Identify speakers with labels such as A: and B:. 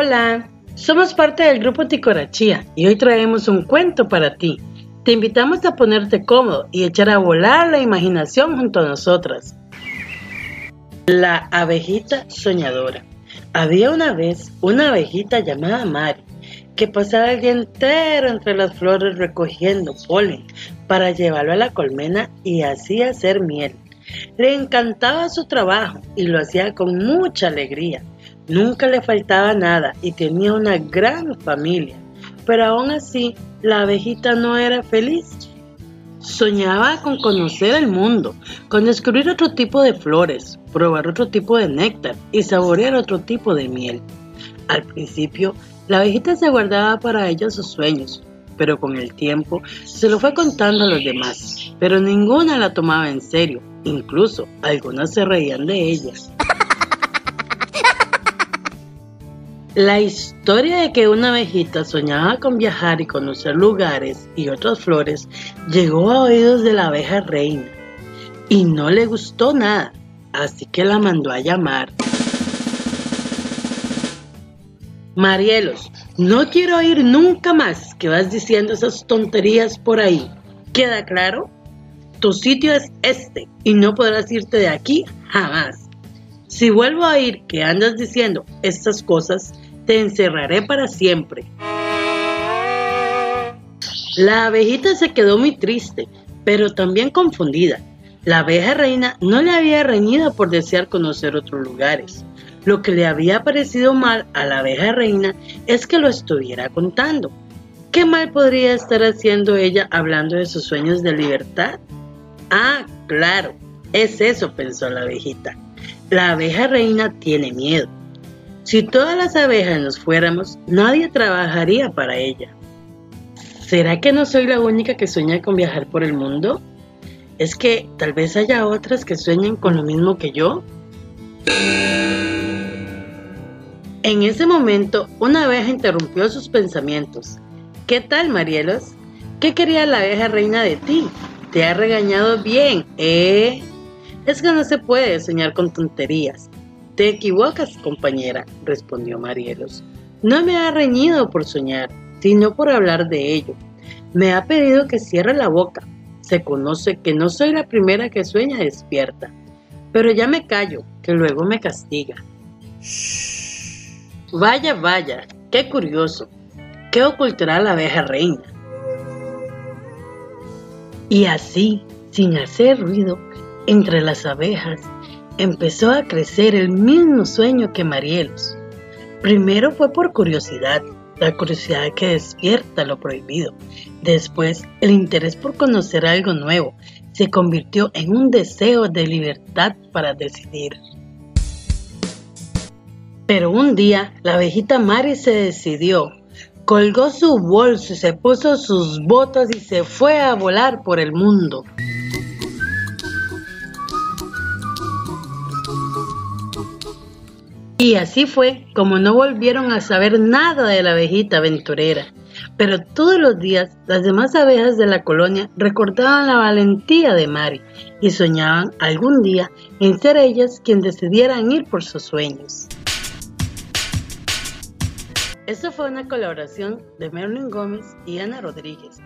A: Hola, somos parte del grupo Ticorachía y hoy traemos un cuento para ti. Te invitamos a ponerte cómodo y echar a volar la imaginación junto a nosotras. La abejita soñadora. Había una vez una abejita llamada Mari que pasaba el día entero entre las flores recogiendo polen para llevarlo a la colmena y así hacer miel. Le encantaba su trabajo y lo hacía con mucha alegría. Nunca le faltaba nada y tenía una gran familia, pero aún así la abejita no era feliz. Soñaba con conocer el mundo, con descubrir otro tipo de flores, probar otro tipo de néctar y saborear otro tipo de miel. Al principio, la abejita se guardaba para ella sus sueños, pero con el tiempo se lo fue contando a los demás, pero ninguna la tomaba en serio, incluso algunas se reían de ella. La historia de que una abejita soñaba con viajar y conocer lugares y otras flores llegó a oídos de la abeja reina y no le gustó nada, así que la mandó a llamar. Marielos, no quiero oír nunca más que vas diciendo esas tonterías por ahí. ¿Queda claro? Tu sitio es este y no podrás irte de aquí jamás. Si vuelvo a oír que andas diciendo estas cosas, te encerraré para siempre. La abejita se quedó muy triste, pero también confundida. La abeja reina no le había reñido por desear conocer otros lugares. Lo que le había parecido mal a la abeja reina es que lo estuviera contando. ¿Qué mal podría estar haciendo ella hablando de sus sueños de libertad? Ah, claro, es eso, pensó la abejita. La abeja reina tiene miedo. Si todas las abejas nos fuéramos, nadie trabajaría para ella. ¿Será que no soy la única que sueña con viajar por el mundo? ¿Es que tal vez haya otras que sueñen con lo mismo que yo? En ese momento, una abeja interrumpió sus pensamientos. ¿Qué tal, Marielos? ¿Qué quería la abeja reina de ti? Te ha regañado bien, ¿eh? Es que no se puede soñar con tonterías. Te equivocas, compañera, respondió Marielos. No me ha reñido por soñar, sino por hablar de ello. Me ha pedido que cierre la boca. Se conoce que no soy la primera que sueña despierta. Pero ya me callo, que luego me castiga. Vaya, vaya, qué curioso. ¿Qué ocultará la abeja reina? Y así, sin hacer ruido, entre las abejas empezó a crecer el mismo sueño que Marielos. Primero fue por curiosidad, la curiosidad que despierta lo prohibido. Después, el interés por conocer algo nuevo se convirtió en un deseo de libertad para decidir. Pero un día, la abejita Mari se decidió, colgó su bolso, se puso sus botas y se fue a volar por el mundo. Y así fue como no volvieron a saber nada de la abejita aventurera. Pero todos los días las demás abejas de la colonia recordaban la valentía de Mari y soñaban algún día en ser ellas quien decidieran ir por sus sueños. Esto fue una colaboración de Merlin Gómez y Ana Rodríguez